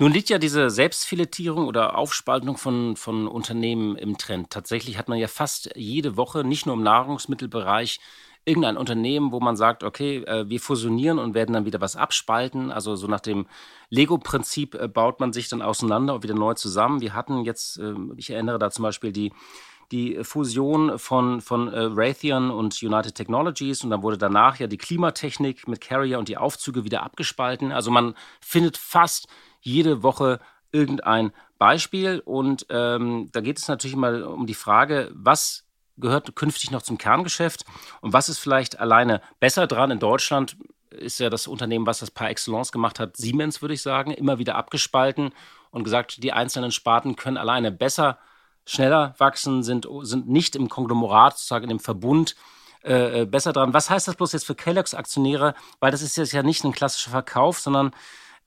Nun liegt ja diese Selbstfiletierung oder Aufspaltung von, von Unternehmen im Trend. Tatsächlich hat man ja fast jede Woche, nicht nur im Nahrungsmittelbereich, irgendein Unternehmen, wo man sagt, okay, äh, wir fusionieren und werden dann wieder was abspalten. Also so nach dem Lego-Prinzip äh, baut man sich dann auseinander und wieder neu zusammen. Wir hatten jetzt, äh, ich erinnere da zum Beispiel die die Fusion von, von äh, Raytheon und United Technologies und dann wurde danach ja die Klimatechnik mit Carrier und die Aufzüge wieder abgespalten. Also man findet fast jede Woche irgendein Beispiel. Und ähm, da geht es natürlich mal um die Frage, was gehört künftig noch zum Kerngeschäft und was ist vielleicht alleine besser dran. In Deutschland ist ja das Unternehmen, was das par excellence gemacht hat, Siemens, würde ich sagen, immer wieder abgespalten und gesagt, die einzelnen Sparten können alleine besser, schneller wachsen, sind, sind nicht im Konglomerat, sozusagen in dem Verbund äh, äh besser dran. Was heißt das bloß jetzt für Kellogg's Aktionäre? Weil das ist jetzt ja nicht ein klassischer Verkauf, sondern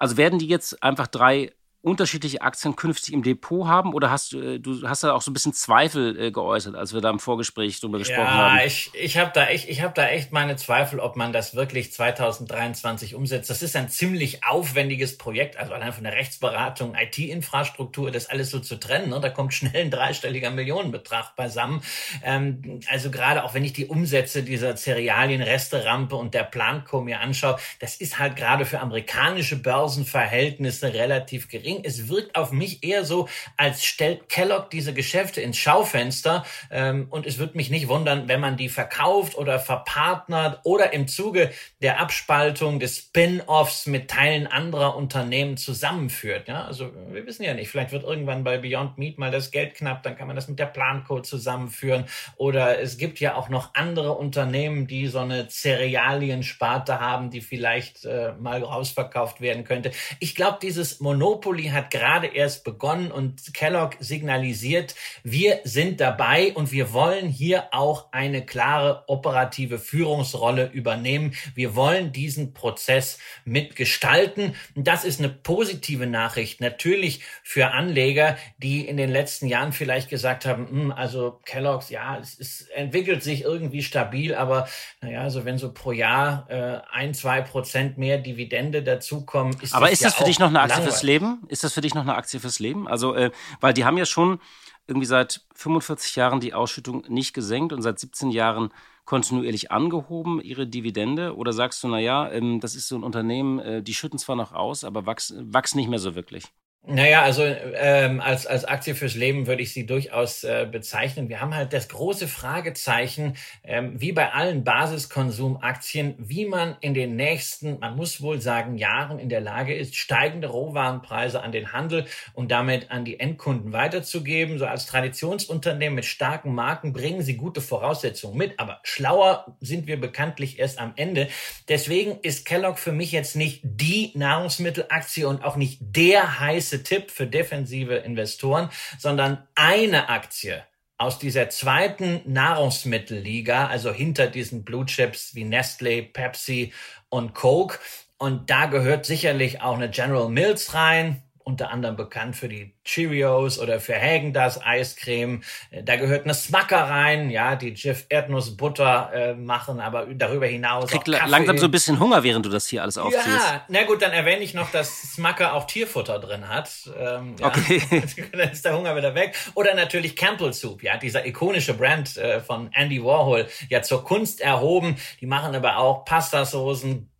also werden die jetzt einfach drei unterschiedliche Aktien künftig im Depot haben oder hast du, äh, du hast da auch so ein bisschen Zweifel äh, geäußert, als wir da im Vorgespräch drüber gesprochen ja, haben? Ja, ich, ich habe da echt, ich habe da echt meine Zweifel, ob man das wirklich 2023 umsetzt. Das ist ein ziemlich aufwendiges Projekt, also allein von der Rechtsberatung, IT-Infrastruktur, das alles so zu trennen. Ne? Da kommt schnell ein dreistelliger Millionenbetrag beisammen. Ähm, also gerade auch wenn ich die Umsätze dieser Cerealien-Resterampe und der Planco mir anschaue, das ist halt gerade für amerikanische Börsenverhältnisse relativ gering gering. Es wirkt auf mich eher so, als stellt Kellogg diese Geschäfte ins Schaufenster. Ähm, und es wird mich nicht wundern, wenn man die verkauft oder verpartnert oder im Zuge der Abspaltung des Spin-offs mit Teilen anderer Unternehmen zusammenführt. Ja, also wir wissen ja nicht. Vielleicht wird irgendwann bei Beyond Meat mal das Geld knapp, dann kann man das mit der Planco zusammenführen. Oder es gibt ja auch noch andere Unternehmen, die so eine Cerealiensparte haben, die vielleicht äh, mal rausverkauft werden könnte. Ich glaube, dieses Monopoly Monopoly hat gerade erst begonnen und Kellogg signalisiert, wir sind dabei und wir wollen hier auch eine klare operative Führungsrolle übernehmen. Wir wollen diesen Prozess mitgestalten. Und das ist eine positive Nachricht. Natürlich für Anleger, die in den letzten Jahren vielleicht gesagt haben, hm, also Kellogg's, ja, es, es, entwickelt sich irgendwie stabil, aber naja, also wenn so pro Jahr äh, ein, zwei Prozent mehr Dividende dazukommen, ist aber das ist das für dich noch eine Aktie fürs Leben? Ist das für dich noch eine Aktie fürs Leben? Also, äh, weil die haben ja schon irgendwie seit 45 Jahren die Ausschüttung nicht gesenkt und seit 17 Jahren kontinuierlich angehoben, ihre Dividende? Oder sagst du, naja, ähm, das ist so ein Unternehmen, äh, die schütten zwar noch aus, aber wachsen, wachsen nicht mehr so wirklich? Naja, also ähm, als, als Aktie fürs Leben würde ich sie durchaus äh, bezeichnen. Wir haben halt das große Fragezeichen, ähm, wie bei allen Basiskonsumaktien, wie man in den nächsten, man muss wohl sagen, Jahren in der Lage ist, steigende Rohwarenpreise an den Handel und damit an die Endkunden weiterzugeben. So als Traditionsunternehmen mit starken Marken bringen sie gute Voraussetzungen mit, aber schlauer sind wir bekanntlich erst am Ende. Deswegen ist Kellogg für mich jetzt nicht die Nahrungsmittelaktie und auch nicht der heiße heiße Tipp für defensive Investoren, sondern eine Aktie aus dieser zweiten Nahrungsmittelliga, also hinter diesen Blue Chips wie Nestle, Pepsi und Coke. Und da gehört sicherlich auch eine General Mills rein, unter anderem bekannt für die Cheerios oder für Hagen das Eiscreme. Äh, da gehört eine Smacker rein, ja, die Jif Erdnussbutter äh, machen, aber darüber hinaus Krieg auch langsam so ein bisschen Hunger, während du das hier alles aufziehst. Ja, na gut, dann erwähne ich noch, dass Smacker auch Tierfutter drin hat. Ähm, ja. Okay. dann ist der Hunger wieder weg. Oder natürlich Campbell Soup, ja, dieser ikonische Brand äh, von Andy Warhol, ja zur Kunst erhoben. Die machen aber auch Pastasoßen,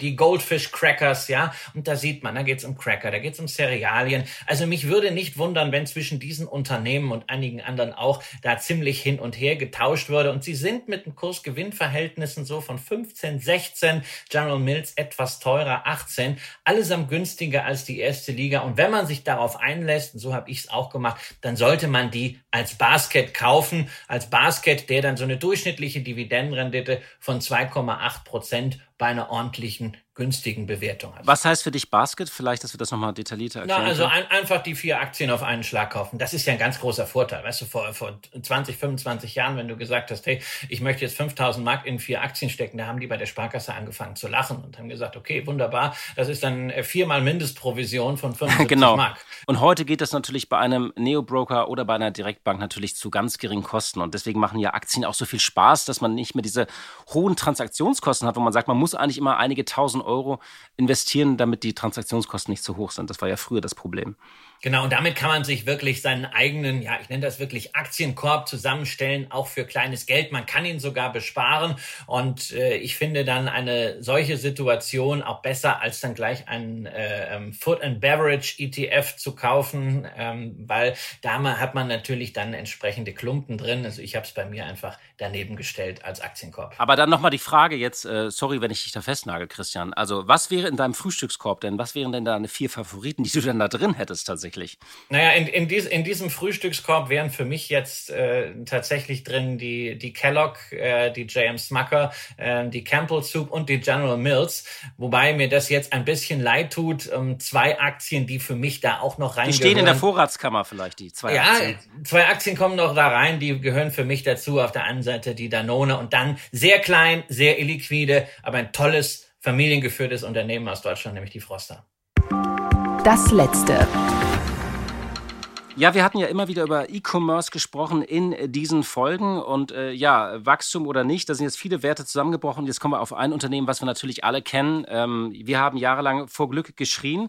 die Goldfish Crackers, ja, und da sieht man, da geht's um Cracker, da geht's um Cerealien. Also mich würde nicht wundern, wenn zwischen diesen Unternehmen und einigen anderen auch da ziemlich hin und her getauscht würde. Und sie sind mit den Kurs-Gewinn-Verhältnissen so von 15, 16, General Mills etwas teurer, 18, allesamt günstiger als die erste Liga. Und wenn man sich darauf einlässt, und so habe ich es auch gemacht, dann sollte man die als Basket kaufen, als Basket, der dann so eine durchschnittliche Dividendenrendite von 2,8 Prozent bei einer ordentlichen günstigen Bewertung hat. Was heißt für dich Basket? Vielleicht, dass wir das nochmal detaillierter erklären. Na, also ein, einfach die vier Aktien auf einen Schlag kaufen. Das ist ja ein ganz großer Vorteil. Weißt du, vor, vor 20, 25 Jahren, wenn du gesagt hast, hey, ich möchte jetzt 5000 Mark in vier Aktien stecken, da haben die bei der Sparkasse angefangen zu lachen und haben gesagt, okay, wunderbar, das ist dann viermal Mindestprovision von 75 genau. Mark. Und heute geht das natürlich bei einem Neo-Broker oder bei einer Direktbank natürlich zu ganz geringen Kosten. Und deswegen machen ja Aktien auch so viel Spaß, dass man nicht mehr diese hohen Transaktionskosten hat, wo man sagt, man muss eigentlich immer einige tausend Euro investieren, damit die Transaktionskosten nicht zu hoch sind. Das war ja früher das Problem. Genau, und damit kann man sich wirklich seinen eigenen, ja, ich nenne das wirklich Aktienkorb zusammenstellen, auch für kleines Geld. Man kann ihn sogar besparen. Und äh, ich finde dann eine solche Situation auch besser, als dann gleich einen äh, ähm, Food and Beverage ETF zu kaufen, ähm, weil da hat man natürlich dann entsprechende Klumpen drin. Also ich habe es bei mir einfach daneben gestellt als Aktienkorb. Aber dann nochmal die Frage jetzt, äh, sorry, wenn ich dich da festnagel, Christian. Also was wäre in deinem Frühstückskorb denn? Was wären denn deine vier Favoriten, die du dann da drin hättest tatsächlich? Tatsächlich? Naja, in, in, dies, in diesem Frühstückskorb wären für mich jetzt äh, tatsächlich drin die, die Kellogg, äh, die JM Smucker, äh, die Campbell Soup und die General Mills. Wobei mir das jetzt ein bisschen leid tut. Ähm, zwei Aktien, die für mich da auch noch rein. Die stehen in der Vorratskammer vielleicht, die zwei ja, Aktien. Ja, zwei Aktien kommen noch da rein, die gehören für mich dazu. Auf der einen Seite die Danone und dann sehr klein, sehr illiquide, aber ein tolles familiengeführtes Unternehmen aus Deutschland, nämlich die Froster. Das letzte. Ja, wir hatten ja immer wieder über E-Commerce gesprochen in diesen Folgen und äh, ja, Wachstum oder nicht, da sind jetzt viele Werte zusammengebrochen. Jetzt kommen wir auf ein Unternehmen, was wir natürlich alle kennen. Ähm, wir haben jahrelang vor Glück geschrien.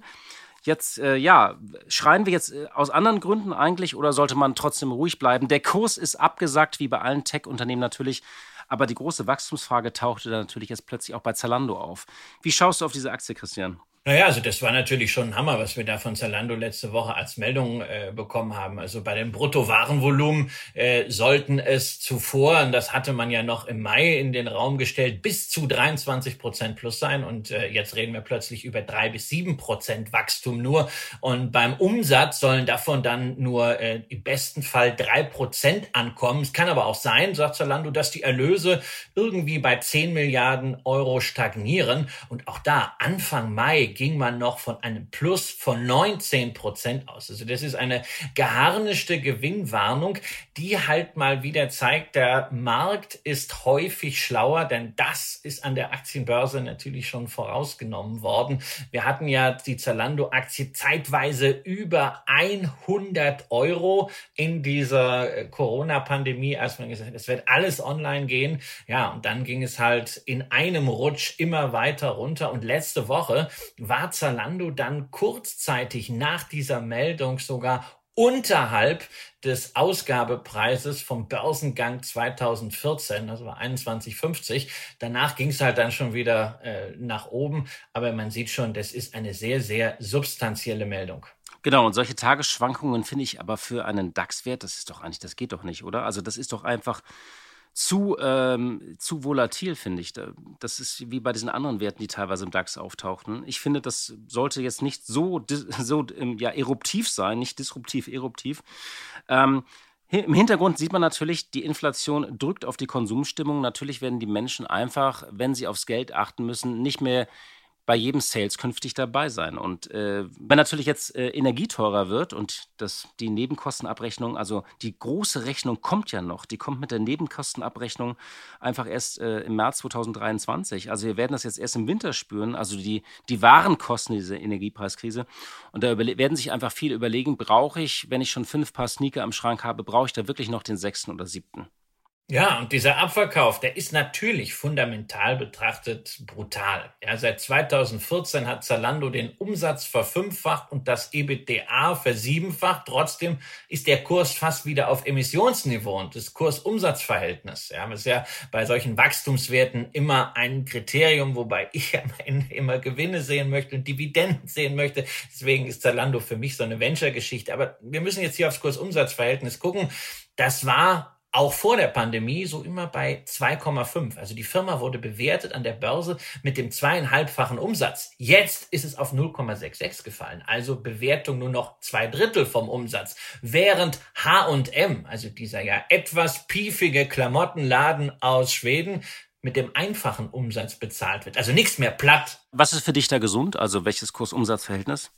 Jetzt, äh, ja, schreien wir jetzt äh, aus anderen Gründen eigentlich oder sollte man trotzdem ruhig bleiben? Der Kurs ist abgesagt, wie bei allen Tech-Unternehmen natürlich. Aber die große Wachstumsfrage tauchte dann natürlich jetzt plötzlich auch bei Zalando auf. Wie schaust du auf diese Aktie, Christian? Naja, also das war natürlich schon ein Hammer, was wir da von Zalando letzte Woche als Meldung äh, bekommen haben. Also bei dem Bruttowarenvolumen äh, sollten es zuvor, und das hatte man ja noch im Mai in den Raum gestellt, bis zu 23 Prozent plus sein. Und äh, jetzt reden wir plötzlich über drei bis sieben Prozent Wachstum nur. Und beim Umsatz sollen davon dann nur äh, im besten Fall drei Prozent ankommen. Es kann aber auch sein, sagt Zalando, dass die Erlöse irgendwie bei 10 Milliarden Euro stagnieren. Und auch da Anfang Mai ging man noch von einem Plus von 19 Prozent aus. Also das ist eine geharnischte Gewinnwarnung, die halt mal wieder zeigt, der Markt ist häufig schlauer, denn das ist an der Aktienbörse natürlich schon vorausgenommen worden. Wir hatten ja die Zalando-Aktie zeitweise über 100 Euro in dieser äh, Corona-Pandemie, als man gesagt hat, es wird alles online gehen. Ja, und dann ging es halt in einem Rutsch immer weiter runter. Und letzte Woche war Zalando dann kurzzeitig nach dieser Meldung sogar unterhalb des Ausgabepreises vom Börsengang 2014, also war 21,50. Danach ging es halt dann schon wieder äh, nach oben, aber man sieht schon, das ist eine sehr, sehr substanzielle Meldung. Genau, und solche Tagesschwankungen finde ich aber für einen DAX-Wert, das ist doch eigentlich, das geht doch nicht, oder? Also das ist doch einfach zu, ähm, zu volatil, finde ich. Das ist wie bei diesen anderen Werten, die teilweise im DAX auftauchten. Ich finde, das sollte jetzt nicht so, so ja, eruptiv sein, nicht disruptiv, eruptiv. Ähm, im Hintergrund sieht man natürlich, die Inflation drückt auf die Konsumstimmung. Natürlich werden die Menschen einfach, wenn sie aufs Geld achten müssen, nicht mehr bei jedem Sales künftig dabei sein. Und äh, wenn natürlich jetzt äh, Energie teurer wird und das, die Nebenkostenabrechnung, also die große Rechnung kommt ja noch, die kommt mit der Nebenkostenabrechnung einfach erst äh, im März 2023. Also wir werden das jetzt erst im Winter spüren, also die, die wahren Kosten dieser Energiepreiskrise. Und da werden sich einfach viele überlegen, brauche ich, wenn ich schon fünf Paar Sneaker am Schrank habe, brauche ich da wirklich noch den sechsten oder siebten? Ja, und dieser Abverkauf, der ist natürlich fundamental betrachtet brutal. Ja, seit 2014 hat Zalando den Umsatz verfünffacht und das EBITDA versiebenfacht. Trotzdem ist der Kurs fast wieder auf Emissionsniveau und das Kurs-Umsatz-Verhältnis. Ja, das ist ja bei solchen Wachstumswerten immer ein Kriterium, wobei ich ja immer Gewinne sehen möchte und Dividenden sehen möchte. Deswegen ist Zalando für mich so eine Venture-Geschichte. Aber wir müssen jetzt hier aufs Kurs-Umsatz-Verhältnis gucken. Das war auch vor der Pandemie so immer bei 2,5. Also die Firma wurde bewertet an der Börse mit dem zweieinhalbfachen Umsatz. Jetzt ist es auf 0,66 gefallen. Also Bewertung nur noch zwei Drittel vom Umsatz. Während H&M, also dieser ja etwas piefige Klamottenladen aus Schweden, mit dem einfachen Umsatz bezahlt wird. Also nichts mehr platt. Was ist für dich da gesund? Also welches Kurs-Umsatz-Verhältnis?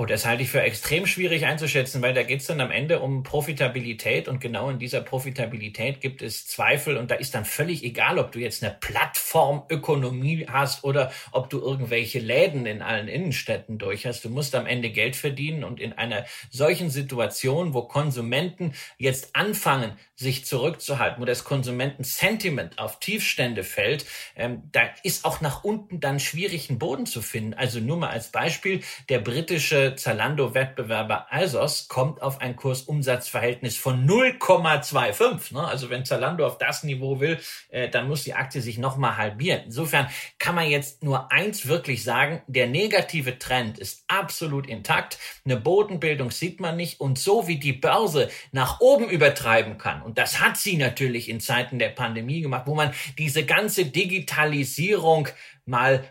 Oh, das halte ich für extrem schwierig einzuschätzen, weil da geht es dann am Ende um Profitabilität und genau in dieser Profitabilität gibt es Zweifel und da ist dann völlig egal, ob du jetzt eine Plattformökonomie hast oder ob du irgendwelche Läden in allen Innenstädten durch hast. Du musst am Ende Geld verdienen und in einer solchen Situation, wo Konsumenten jetzt anfangen, sich zurückzuhalten, wo das Konsumentensentiment auf Tiefstände fällt, ähm, da ist auch nach unten dann schwierig, einen Boden zu finden. Also nur mal als Beispiel, der britische Zalando-Wettbewerber ASOS kommt auf ein Kursumsatzverhältnis von 0,25. Ne? Also wenn Zalando auf das Niveau will, äh, dann muss die Aktie sich nochmal halbieren. Insofern kann man jetzt nur eins wirklich sagen, der negative Trend ist absolut intakt. Eine Bodenbildung sieht man nicht. Und so wie die Börse nach oben übertreiben kann, und das hat sie natürlich in Zeiten der Pandemie gemacht, wo man diese ganze Digitalisierung mal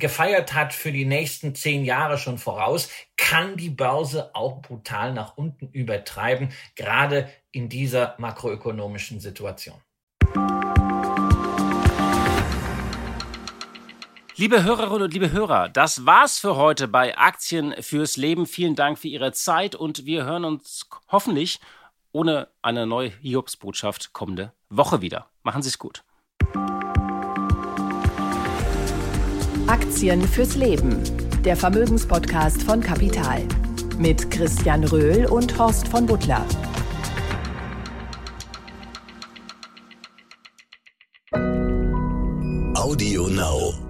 gefeiert hat für die nächsten zehn Jahre schon voraus, kann die Börse auch brutal nach unten übertreiben, gerade in dieser makroökonomischen Situation. Liebe Hörerinnen und liebe Hörer, das war's für heute bei Aktien fürs Leben. Vielen Dank für Ihre Zeit und wir hören uns hoffentlich ohne eine neue Hiobsbotschaft kommende Woche wieder. Machen Sie es gut. Aktien fürs Leben. Der Vermögenspodcast von Kapital. Mit Christian Röhl und Horst von Butler. Audio Now.